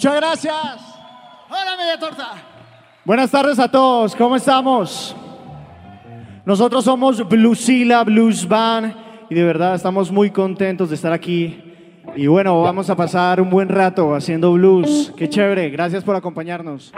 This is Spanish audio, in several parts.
Muchas gracias. Hola, media torta. Buenas tardes a todos. ¿Cómo estamos? Nosotros somos Bluesila Blues Band y de verdad estamos muy contentos de estar aquí. Y bueno, vamos a pasar un buen rato haciendo blues. Qué chévere. Gracias por acompañarnos.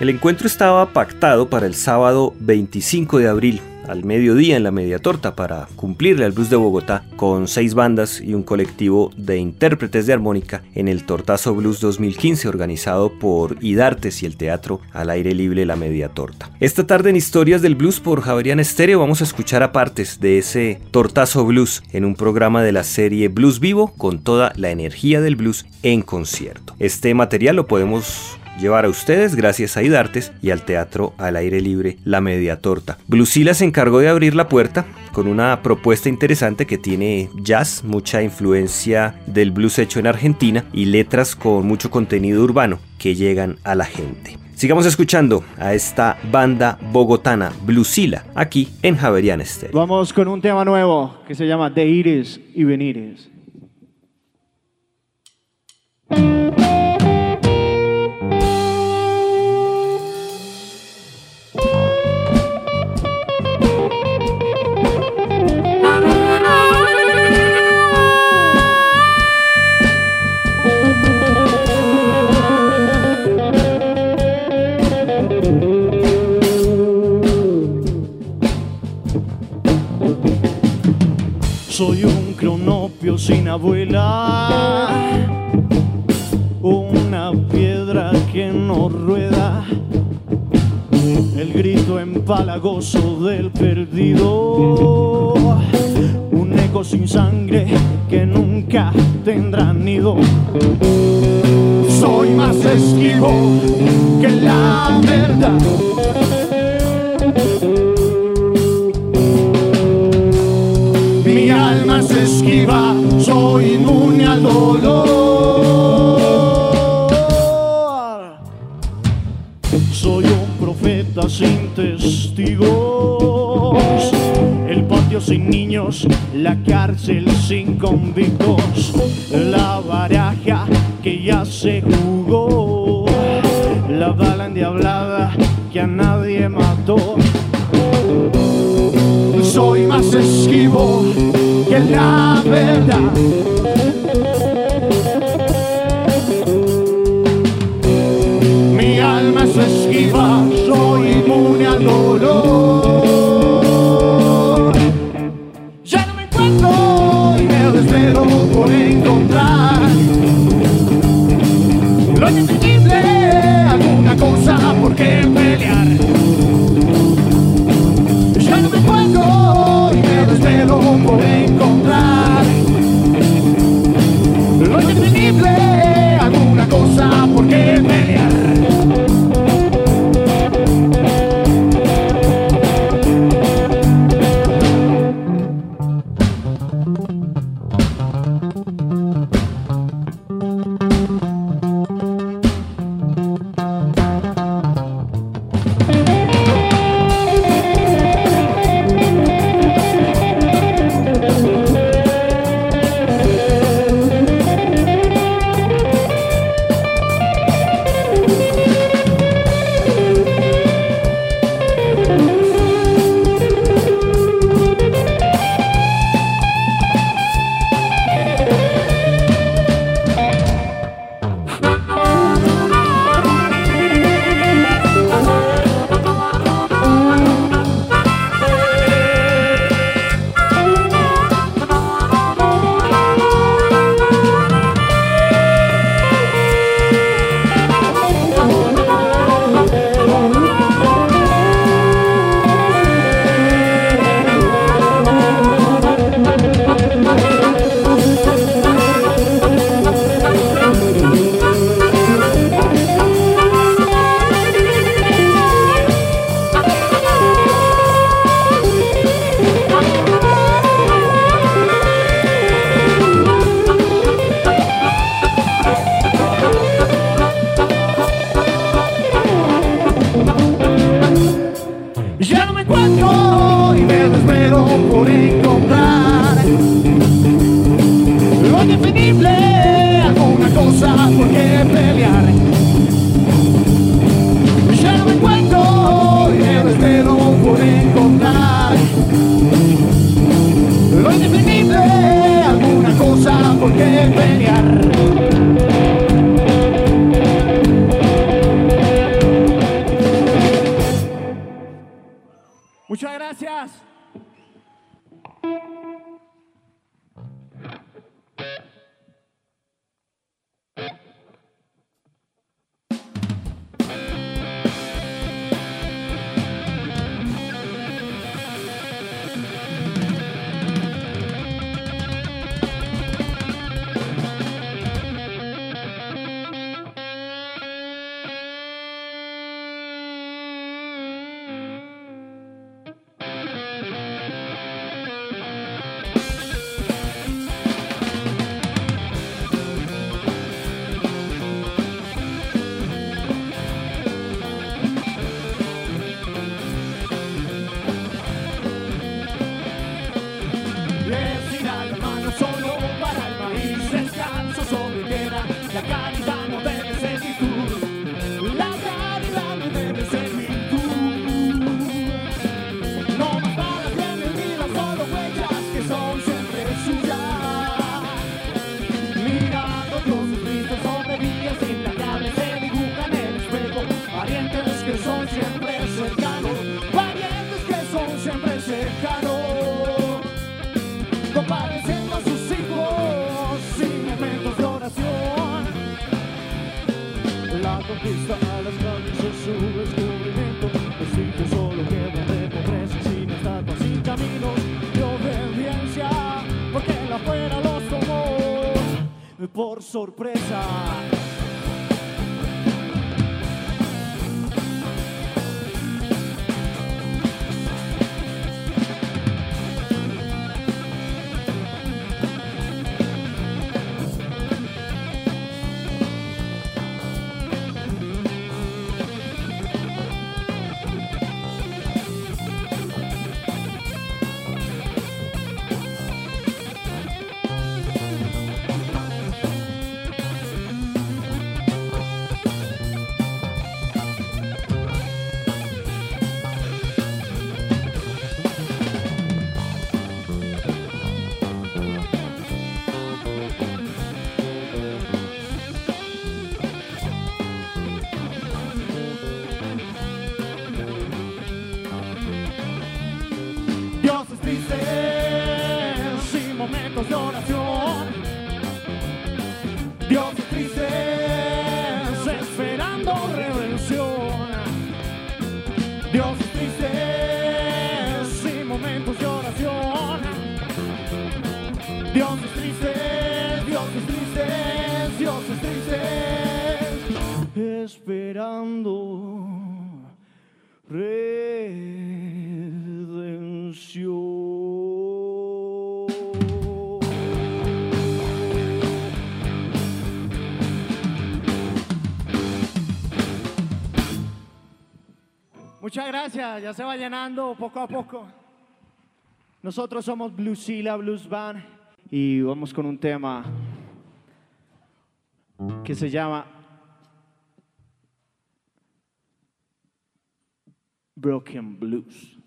El encuentro estaba pactado para el sábado 25 de abril, al mediodía en la Media Torta, para cumplirle al Blues de Bogotá con seis bandas y un colectivo de intérpretes de armónica en el Tortazo Blues 2015 organizado por Idartes y el Teatro al Aire Libre La Media Torta. Esta tarde en Historias del Blues por Javerian Estéreo vamos a escuchar a partes de ese Tortazo Blues en un programa de la serie Blues Vivo con toda la energía del blues en concierto. Este material lo podemos llevar a ustedes gracias a Idartes y al Teatro al Aire Libre La Media Torta. Blusila se encargó de abrir la puerta con una propuesta interesante que tiene jazz, mucha influencia del blues hecho en Argentina y letras con mucho contenido urbano que llegan a la gente. Sigamos escuchando a esta banda bogotana Blusila aquí en Javerian Estéreo. Vamos con un tema nuevo que se llama De Ires y Venires. Soy un cronopio sin abuela, una piedra que no rueda, el grito empalagoso del perdido, un eco sin sangre que nunca tendrá nido. Soy más esquivo que la verdad. alma es esquiva, soy inmune al dolor. Soy un profeta sin testigos, el patio sin niños, la cárcel sin convictos, la baraja que ya se jugó, la bala endiablada que a nadie mató. Soy más esquivo que es la verdad. Mi alma es esquiva, soy inmune al dolor. sorpresa. Gracias, ya se va llenando poco a poco. Nosotros somos Bluesila Blues Band y vamos con un tema que se llama Broken Blues.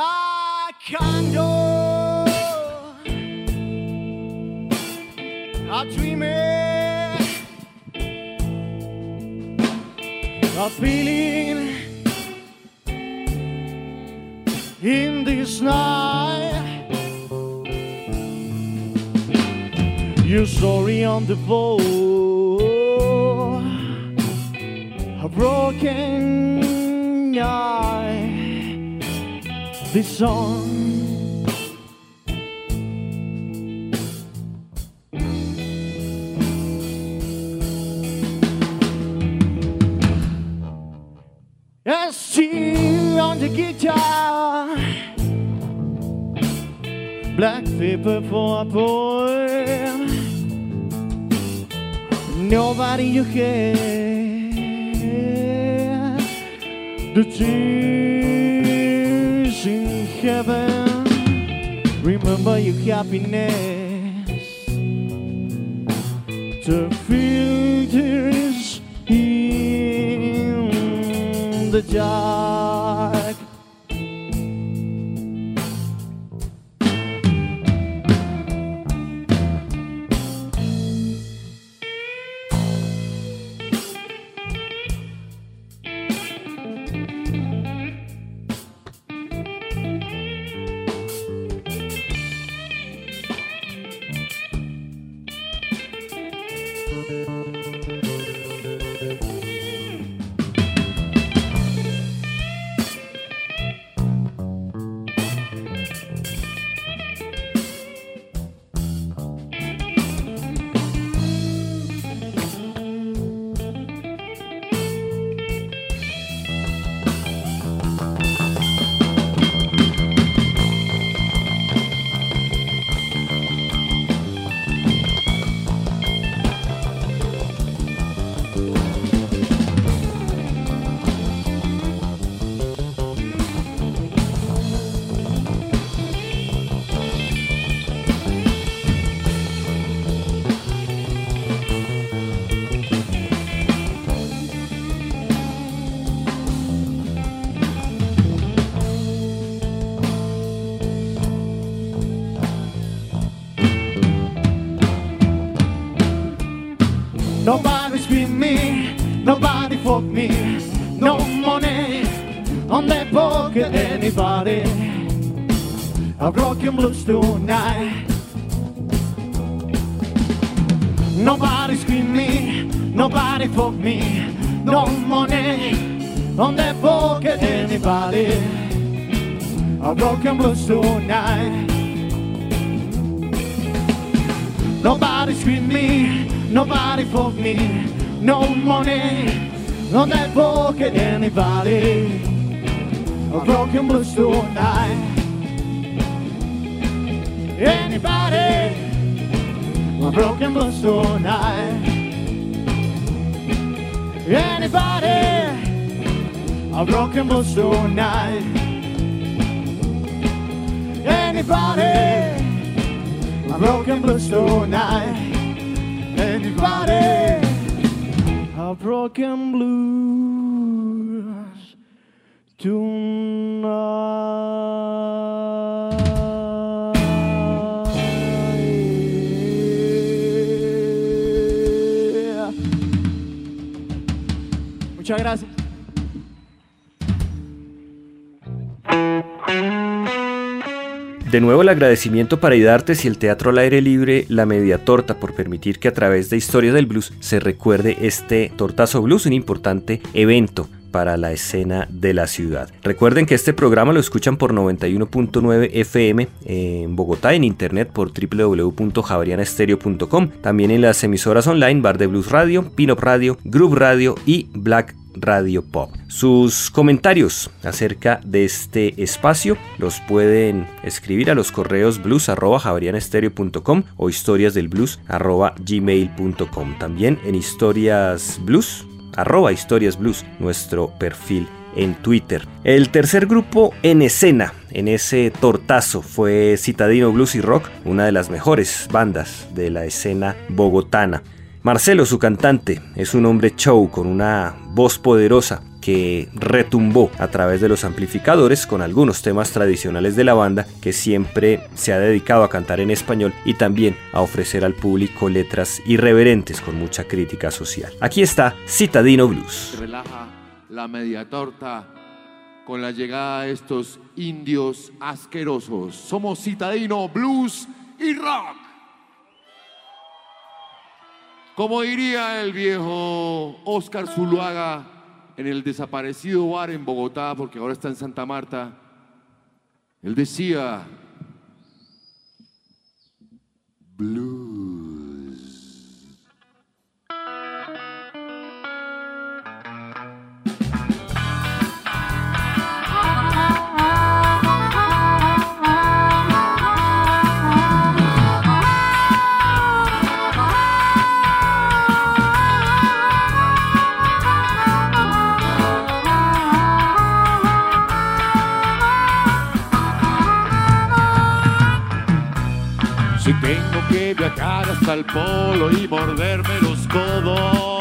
I can go. I dream it. A feeling in this night. Your story on the floor. A broken eye this song. And still on the guitar, black paper for a poem. Nobody you care. The tears in heaven. Remember your happiness. The filters in the dark. Anybody. A broken blues tonight. Nobody scream me, nobody fuck me, no money on their pocket anybody. A broken blues tonight. Nobody scream me, nobody fuck me, no money on that pocket anybody. A broken blues tonight. Anybody, a broken blues tonight. Anybody, a broken blues tonight. Anybody. A broken blues tonight. Anybody? rock and blues tonight. Muchas gracias. De nuevo el agradecimiento para Idartes y el Teatro al Aire Libre, la Media Torta, por permitir que a través de Historia del Blues se recuerde este Tortazo Blues, un importante evento para la escena de la ciudad. Recuerden que este programa lo escuchan por 91.9 FM en Bogotá, en internet por www.javarianastereo.com, también en las emisoras online Bar de Blues Radio, Pinop Radio, Group Radio y Black Radio Pop. Sus comentarios acerca de este espacio los pueden escribir a los correos blues.javarianestereo.com o historiasdelblues.gmail.com. También en historias blues arroba historias blues, nuestro perfil en Twitter. El tercer grupo en escena en ese tortazo fue Citadino Blues y Rock, una de las mejores bandas de la escena bogotana. Marcelo, su cantante, es un hombre show con una voz poderosa que retumbó a través de los amplificadores con algunos temas tradicionales de la banda que siempre se ha dedicado a cantar en español y también a ofrecer al público letras irreverentes con mucha crítica social. Aquí está Citadino Blues. Relaja la media torta con la llegada de estos indios asquerosos. Somos Citadino Blues y Rock. Como diría el viejo Oscar Zuluaga en el desaparecido bar en Bogotá, porque ahora está en Santa Marta, él decía, blues. Hasta el polo y morderme los codos.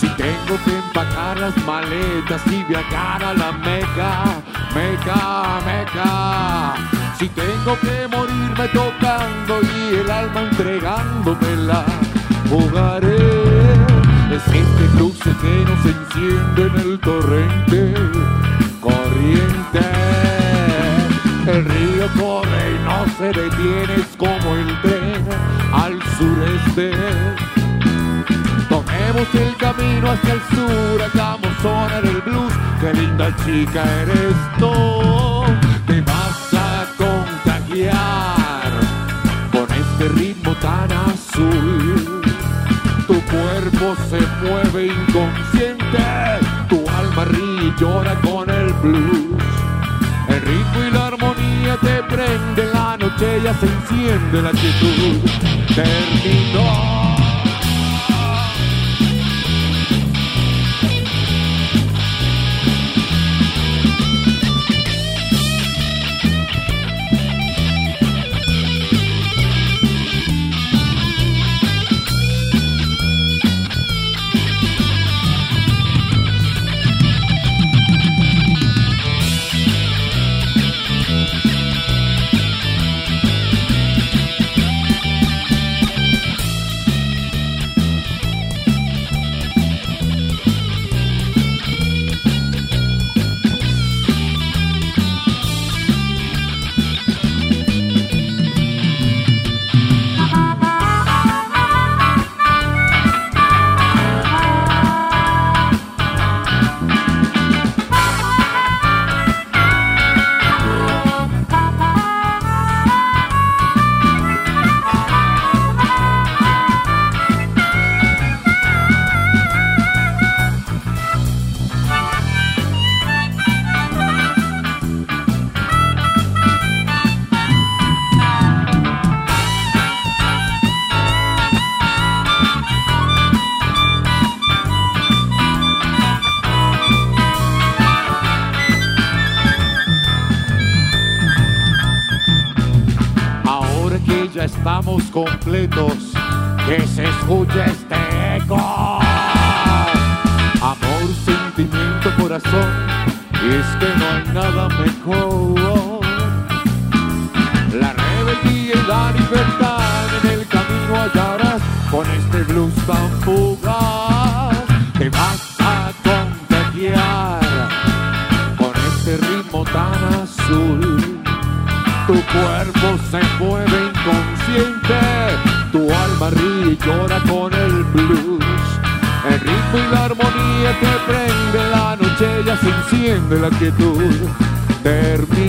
Si tengo que empacar las maletas y viajar a la Meca, Meca, Meca. Si tengo que morirme tocando y el alma entregándomela, jugaré. Es este cruce que nos enciende en el torrente corriente. El río corre y no se detiene, como el tren al sureste. Tomemos el camino hacia el sur, hagamos sonar el blues. Qué linda chica eres tú, te vas a contagiar con este ritmo tan azul. Tu cuerpo se mueve inconsciente, tu alma ríe y llora con el blues. El ritmo y la te prende la noche, ya se enciende la quietud. Terminó. Enciende la quietud. Terminó.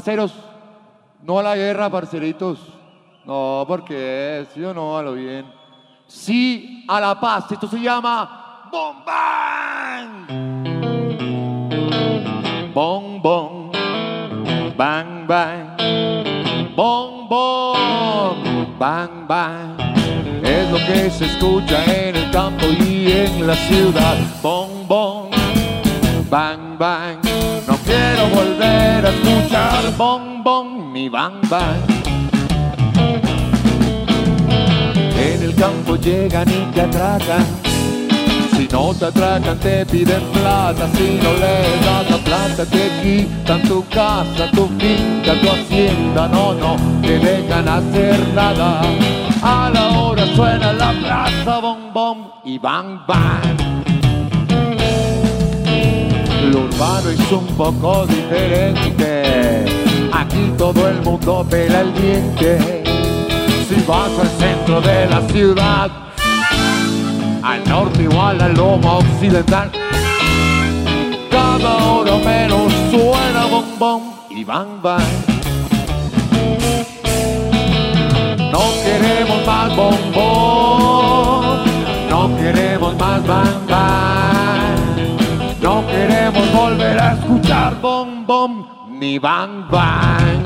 Parceros, no a la guerra, parceritos. No, porque sí o no, a lo bien. Sí a la paz. Esto se llama Bombang. Bom, bom. Bang, bang. Bom, bom. Bang, bang. Es lo que se escucha en el campo y en la ciudad. Bom, bom. Bang, bang. No quiero volver a escuchar bom, bom, ni bang, bang. En el campo llegan y te atracan. Si no te atracan, te piden plata. Si no les das la plata, te quitan tu casa, tu finca, tu hacienda. No, no te dejan hacer nada. A la hora suena la plaza, bom, bom y bang, bang. Lo urbano es un poco diferente. Aquí todo el mundo pela el diente. Si vas al centro de la ciudad, al norte igual al loma occidental, cada hora menos suena bom bom y bang bang. No queremos más bombón, no queremos más bang. Queremos volver a escuchar bom bom ni bang bang.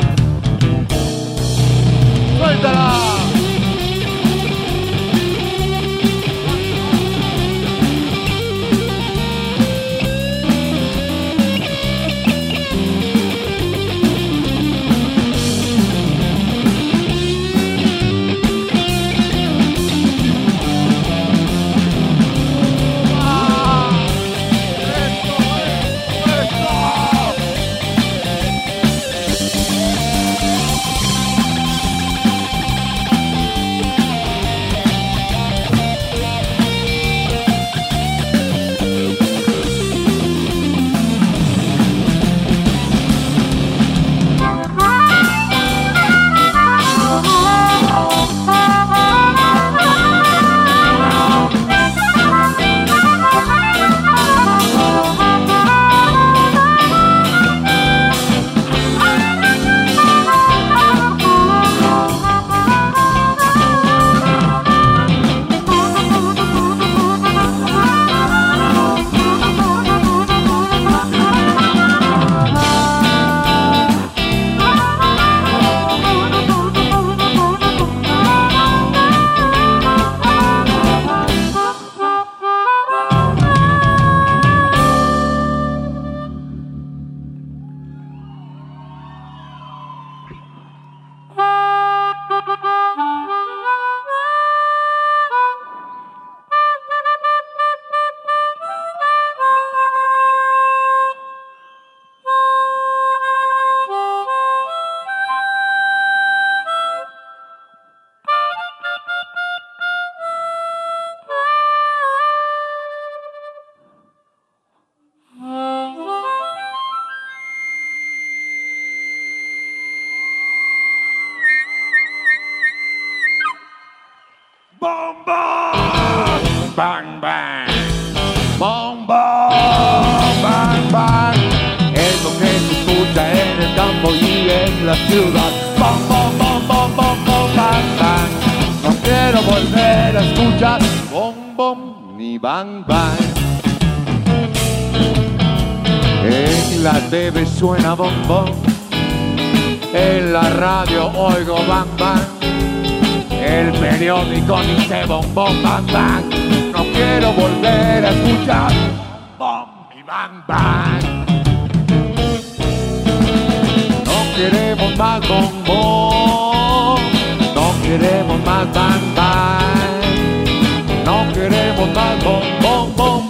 ¡Suéltala! Suena bom, bom. En la radio oigo bang, bang. El periódico dice bom, bom, bang, bang. No quiero volver a escuchar bom y bang, bang. No queremos más bom, bom. No queremos más bang, bang. No queremos más bom, bom, bom,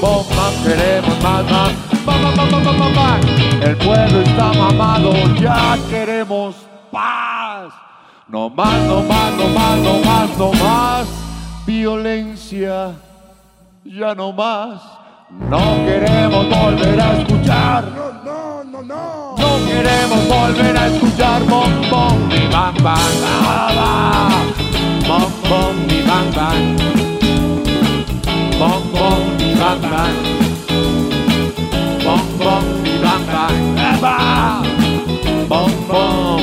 bom. No queremos más bang, El pueblo está mamado, ya queremos paz. No más, no más, no más, no más, no más violencia. Ya no más. No queremos volver a escuchar. No, no, no, no. No queremos volver a escuchar bom, bom, ah, ah. Bom, bom, bang, bang. Ah, bah. Bom, bom.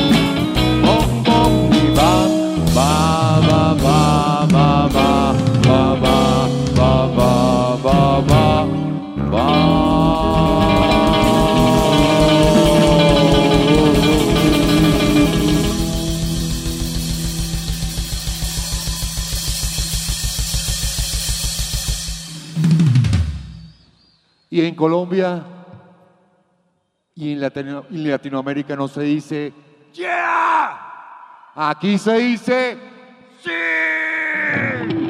Bom, bom, ni bang. Ba, ba, ba, ba, ba, ba, ba, ba, ba, ba, ba, ba. Y en Colombia y en, Latino- en Latinoamérica no se dice ¡Yeah! Aquí se dice ¡Sí!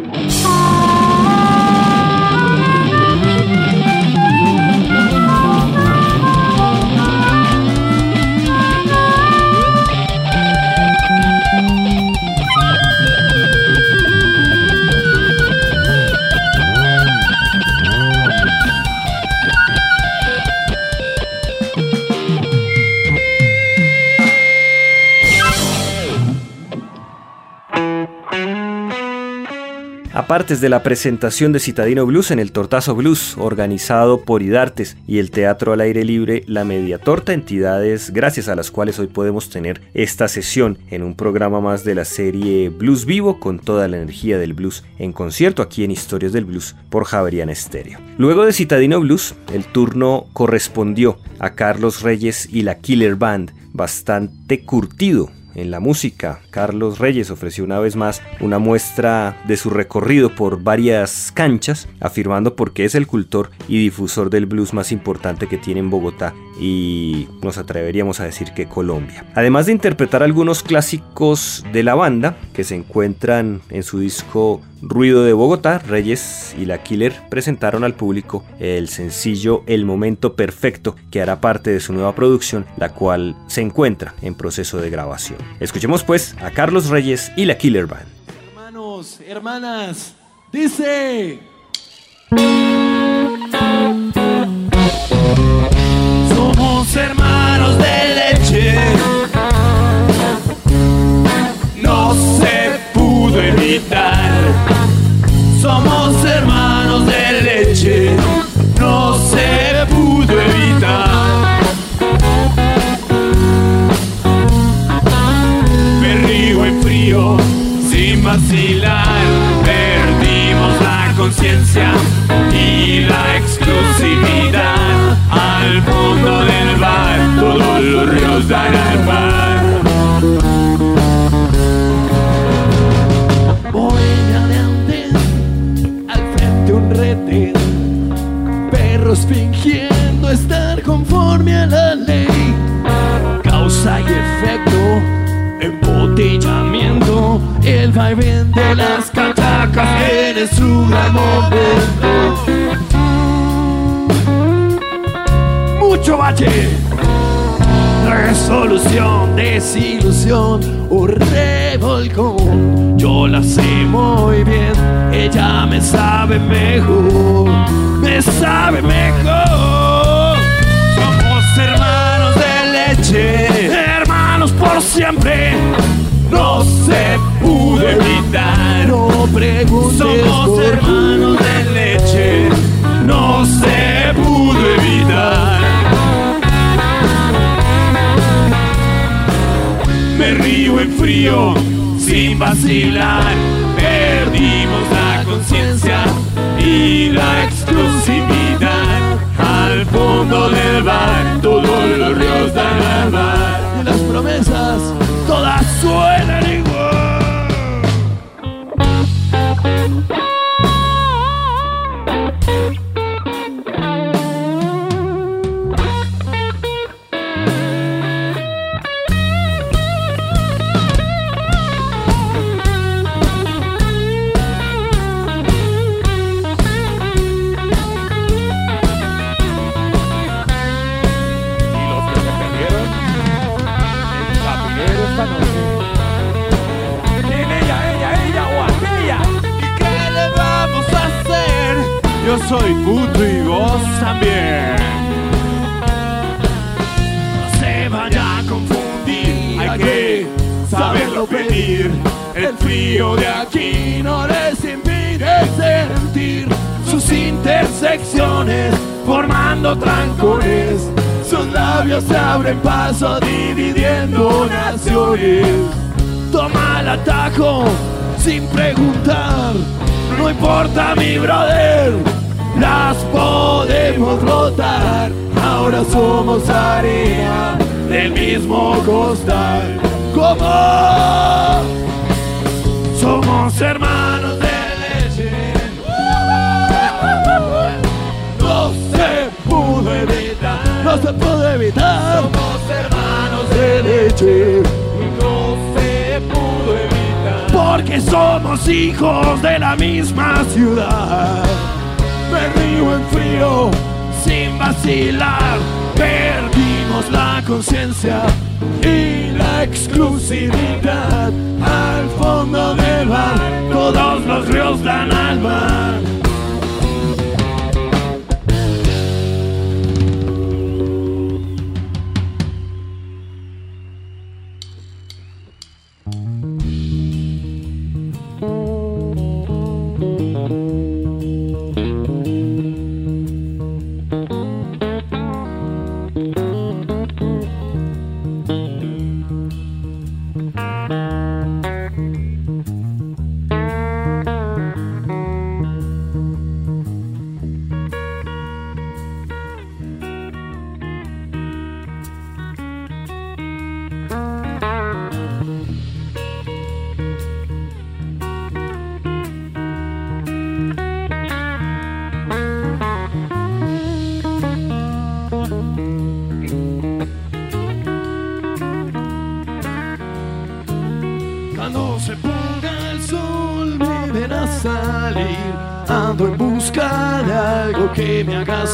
Apartes de la presentación de Citadino Blues en el Tortazo Blues, organizado por Idartes y el Teatro al Aire Libre, la Mediatorta, entidades gracias a las cuales hoy podemos tener esta sesión en un programa más de la serie Blues Vivo con toda la energía del blues en concierto aquí en Historias del Blues por Javerian Estéreo. Luego de Citadino Blues, el turno correspondió a Carlos Reyes y la Killer Band, bastante curtido en la música. Carlos Reyes ofreció una vez más una muestra de su recorrido por varias canchas, afirmando por qué es el cultor y difusor del blues más importante que tiene en Bogotá y nos atreveríamos a decir que Colombia. Además de interpretar algunos clásicos de la banda que se encuentran en su disco Ruido de Bogotá, Reyes y la Killer presentaron al público el sencillo El Momento Perfecto que hará parte de su nueva producción, la cual se encuentra en proceso de grabación. Escuchemos pues a Carlos Reyes y la Killer Band. Hermanos, hermanas, dice. Conciencia y la exclusividad. Al fondo del bar, todos los ríos dan al mar. Bohemia de antes, al frente un retén. Perros fingiendo estar conforme a la ley. Causa y efecto, embotellamiento, el vaivén de las catacas en su gran momento. Mucho valle, resolución, desilusión o revolcón. Yo la sé muy bien, ella me sabe mejor, me sabe mejor. Somos hermanos de leche, hermanos por siempre. No se pudo evitar, no preguntes. Somos por hermanos de leche, no se pudo evitar. Me río en frío, sin vacilar. Perdimos la conciencia y la exclusividad. Al fondo del bar, todos los ríos dan al mar. Y las promesas, todas suenan igual. Soy puto y vos también. No se vaya a confundir, hay que saberlo pedir. El frío de aquí no les impide sentir sus intersecciones formando trancones. Sus labios se abren paso dividiendo naciones. Toma el atajo sin preguntar. No importa mi brother, las podemos rotar. Ahora somos arena del mismo costal. Como somos hermanos de leche. No se pudo evitar. No se puede evitar. Somos hermanos de leche. No se pudo evitar. Porque somos hijos de la misma ciudad. Me río en frío, sin vacilar. Perdimos la conciencia y la exclusividad. Al fondo del bar, todos los ríos dan al mar.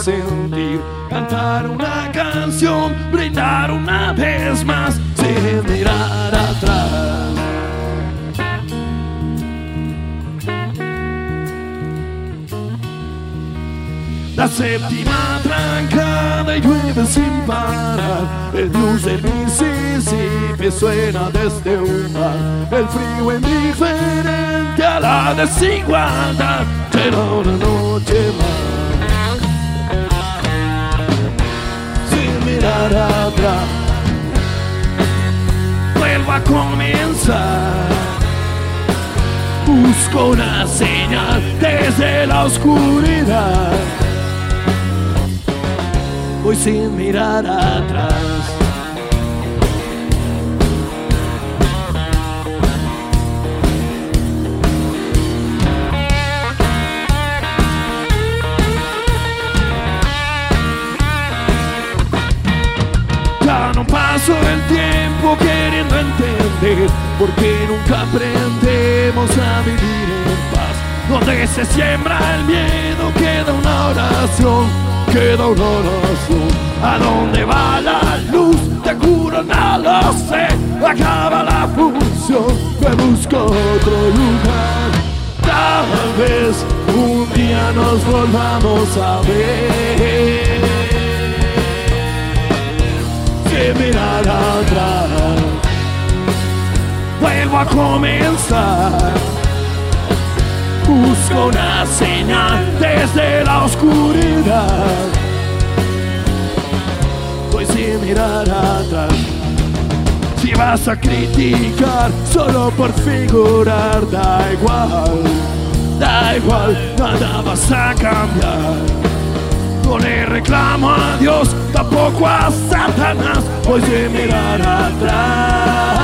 Sentir Cantar una canción, brindar una vez más Sin mirar atrás La séptima trancada y llueve sin parar. El blues del Mississippi suena desde un bar. El frío indiferente a la desigualdad. Será una noche mirar atrás. Vuelvo a comenzar. Busco una señal desde la oscuridad. Voy sin mirar atrás. Entender por qué nunca aprendemos a vivir en paz. Donde se siembra el miedo queda una oración, queda una oración. ¿A dónde va la luz? Te juro no lo sé. Acaba la función, me busco otro lugar. Tal vez un día nos volvamos a ver que mirar atrás. Vuelvo a comenzar. busco una señal desde la oscuridad. Voy sin mirar atrás. Si vas a criticar solo por figurar, da igual, da igual, nada vas a cambiar. No le reclamo a Dios, tampoco a Satanás, voy sin mirar atrás.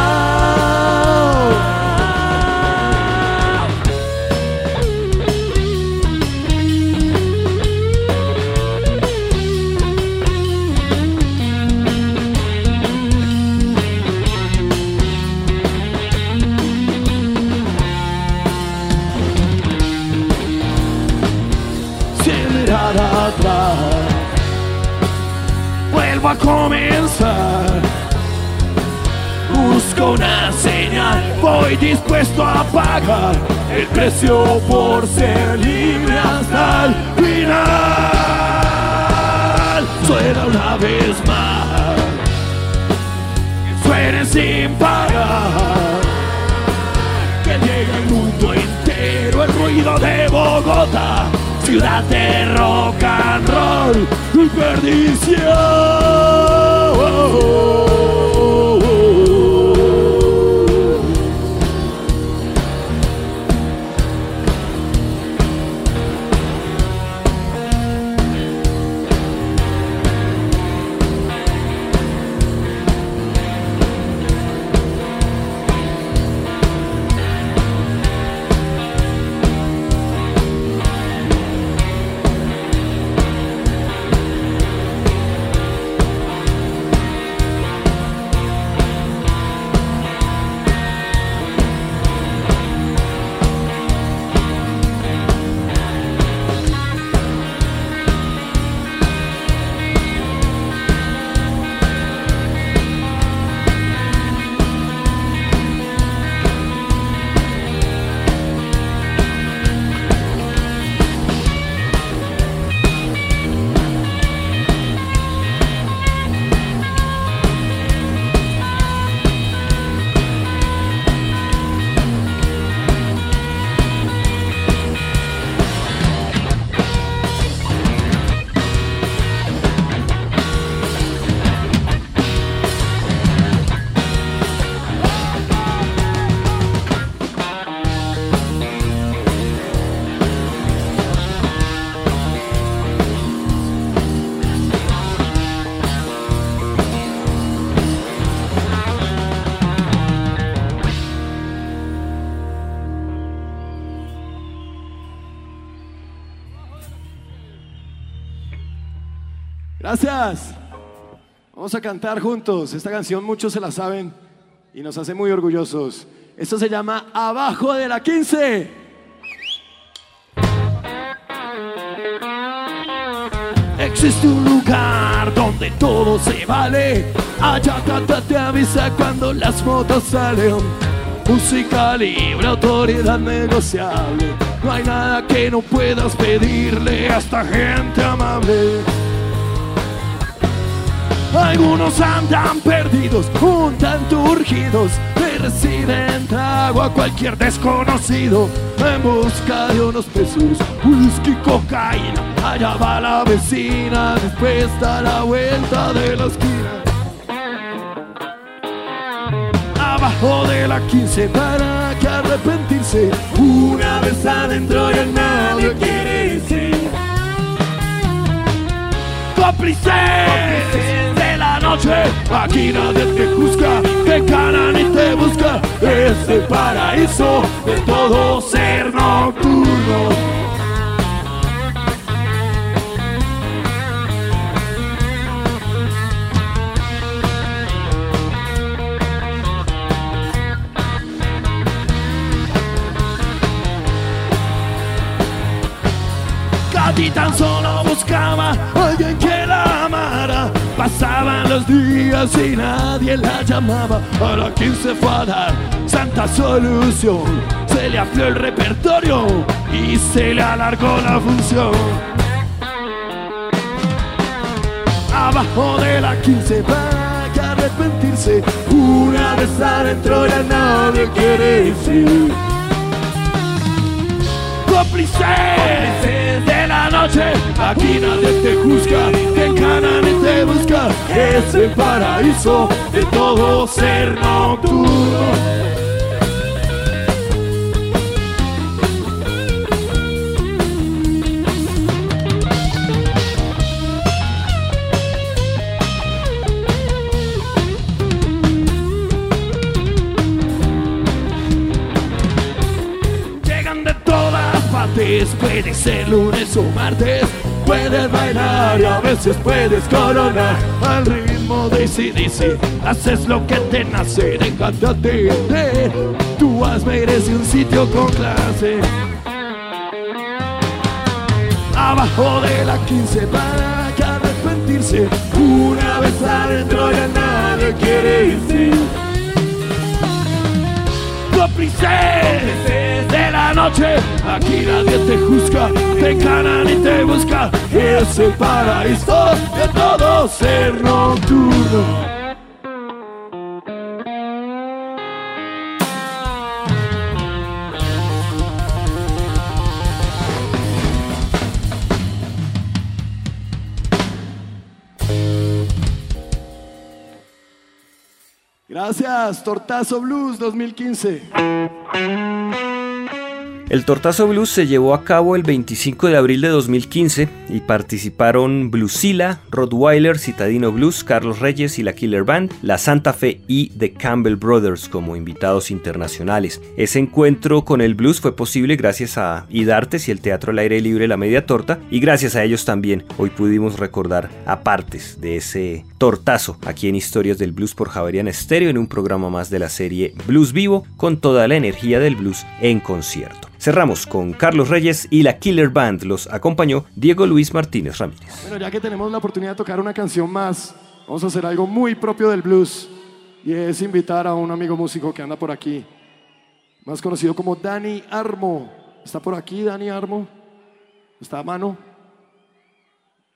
Vuelvo a comenzar. Busco una señal, voy dispuesto a pagar. El precio por ser libre hasta el final. Suena una vez más, suene sin parar. Que llega el mundo entero el ruido de Bogotá, ciudad de rock and roll perdición. Gracias. Vamos a cantar juntos. Esta canción muchos se la saben y nos hace muy orgullosos. Esto se llama Abajo de la 15. Existe un lugar donde todo se vale. Allá Tata te avisa cuando las fotos salen. Música libre, autoridad negociable. No hay nada que no puedas pedirle a esta gente amable. Algunos andan perdidos, un tanto urgidos, le reciben trago a cualquier desconocido en busca de unos pesos, whisky, cocaína. Allá va la vecina, después da la vuelta de la esquina. Abajo de la 15 para que arrepentirse. Una vez adentro ya nadie quiere irse. La aquí nadie te juzga, te ganan y te busca. Es paraíso de todo ser nocturno. Katy tan solo buscaba alguien que la. Pasaban los días y nadie la llamaba. A la 15 fue a dar santa solución. Se le amplió el repertorio y se le alargó la función. Abajo de la 15 para que arrepentirse. Una vez adentro ya nadie quiere irse. Cómplices de la noche, aquí nadie te juzga, te encanan y te busca. Es el paraíso de todo ser nocturno. Partes, puede ser lunes o martes. Puedes bailar y a veces puedes coronar al ritmo de CDC. Haces lo que te nace, atender. Tú has merecido un sitio con clase. Abajo de la 15 para que arrepentirse. Una vez adentro ya nadie quiere irse. Cómplices de la noche, aquí nadie te juzga, te encanan y te busca. Es el paraíso de todo ser nocturno. Gracias, Tortazo Blues 2015. El Tortazo Blues se llevó a cabo el 25 de abril de 2015 y participaron Bluesila, Rottweiler, Citadino Blues, Carlos Reyes y la Killer Band, la Santa Fe y The Campbell Brothers como invitados internacionales. Ese encuentro con el blues fue posible gracias a Idartes y el Teatro al Aire Libre La Media Torta y gracias a ellos también hoy pudimos recordar a partes de ese tortazo aquí en Historias del Blues por Javerian Estéreo en un programa más de la serie Blues Vivo con toda la energía del blues en concierto. Cerramos con Carlos Reyes y la Killer Band. Los acompañó Diego Luis Martínez Ramírez. Bueno, ya que tenemos la oportunidad de tocar una canción más, vamos a hacer algo muy propio del blues y es invitar a un amigo músico que anda por aquí, más conocido como Dani Armo. ¿Está por aquí Dani Armo? ¿Está a mano?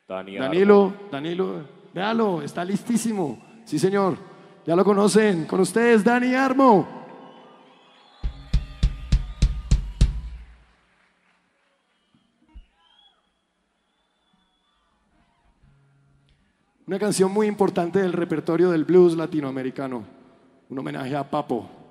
Danilo, Danilo, véalo, está listísimo. Sí, señor. Ya lo conocen. Con ustedes, Dani Armo. Una canción muy importante del repertorio del blues latinoamericano. Un homenaje a Papo.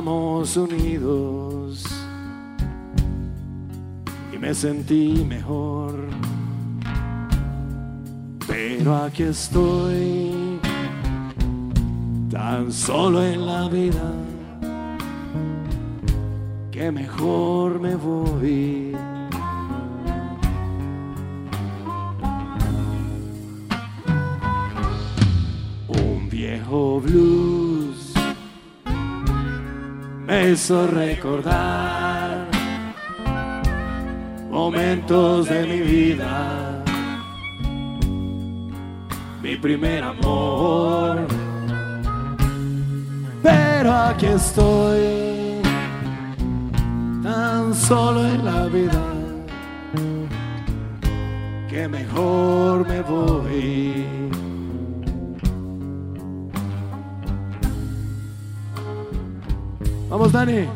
Estábamos unidos y me sentí mejor. Pero aquí estoy tan solo en la vida que mejor me voy. Un viejo blues me hizo recordar momentos de mi vida, mi primer amor. Pero aquí estoy, tan solo en la vida, que mejor me voy. Vamos, Dani.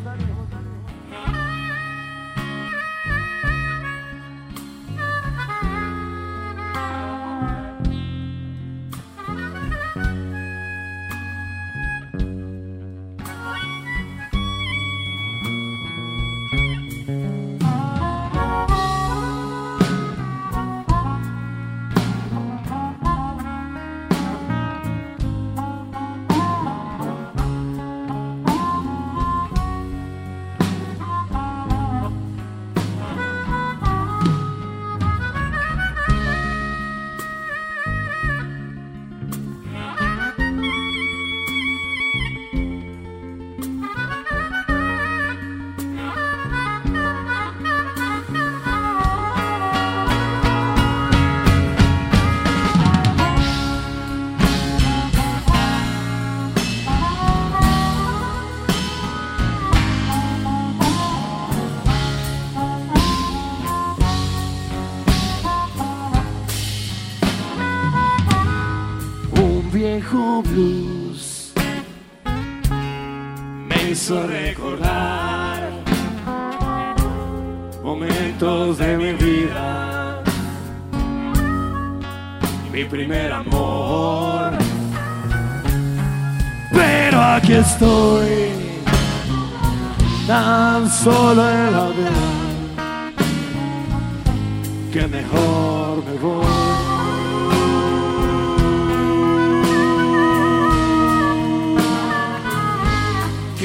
Hizo recordar momentos de mi vida, mi primer amor. Pero aquí estoy, tan solo en la vida, que mejor me voy.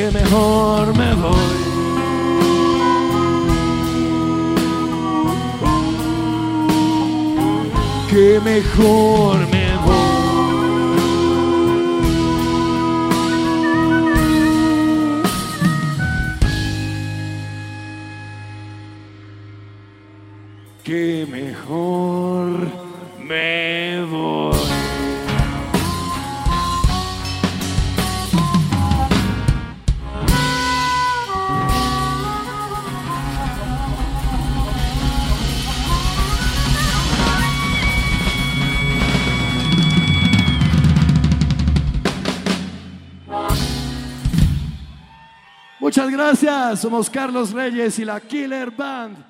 Que mejor me voy. Que mejor gracias. Somos Carlos Reyes y la Killer Band.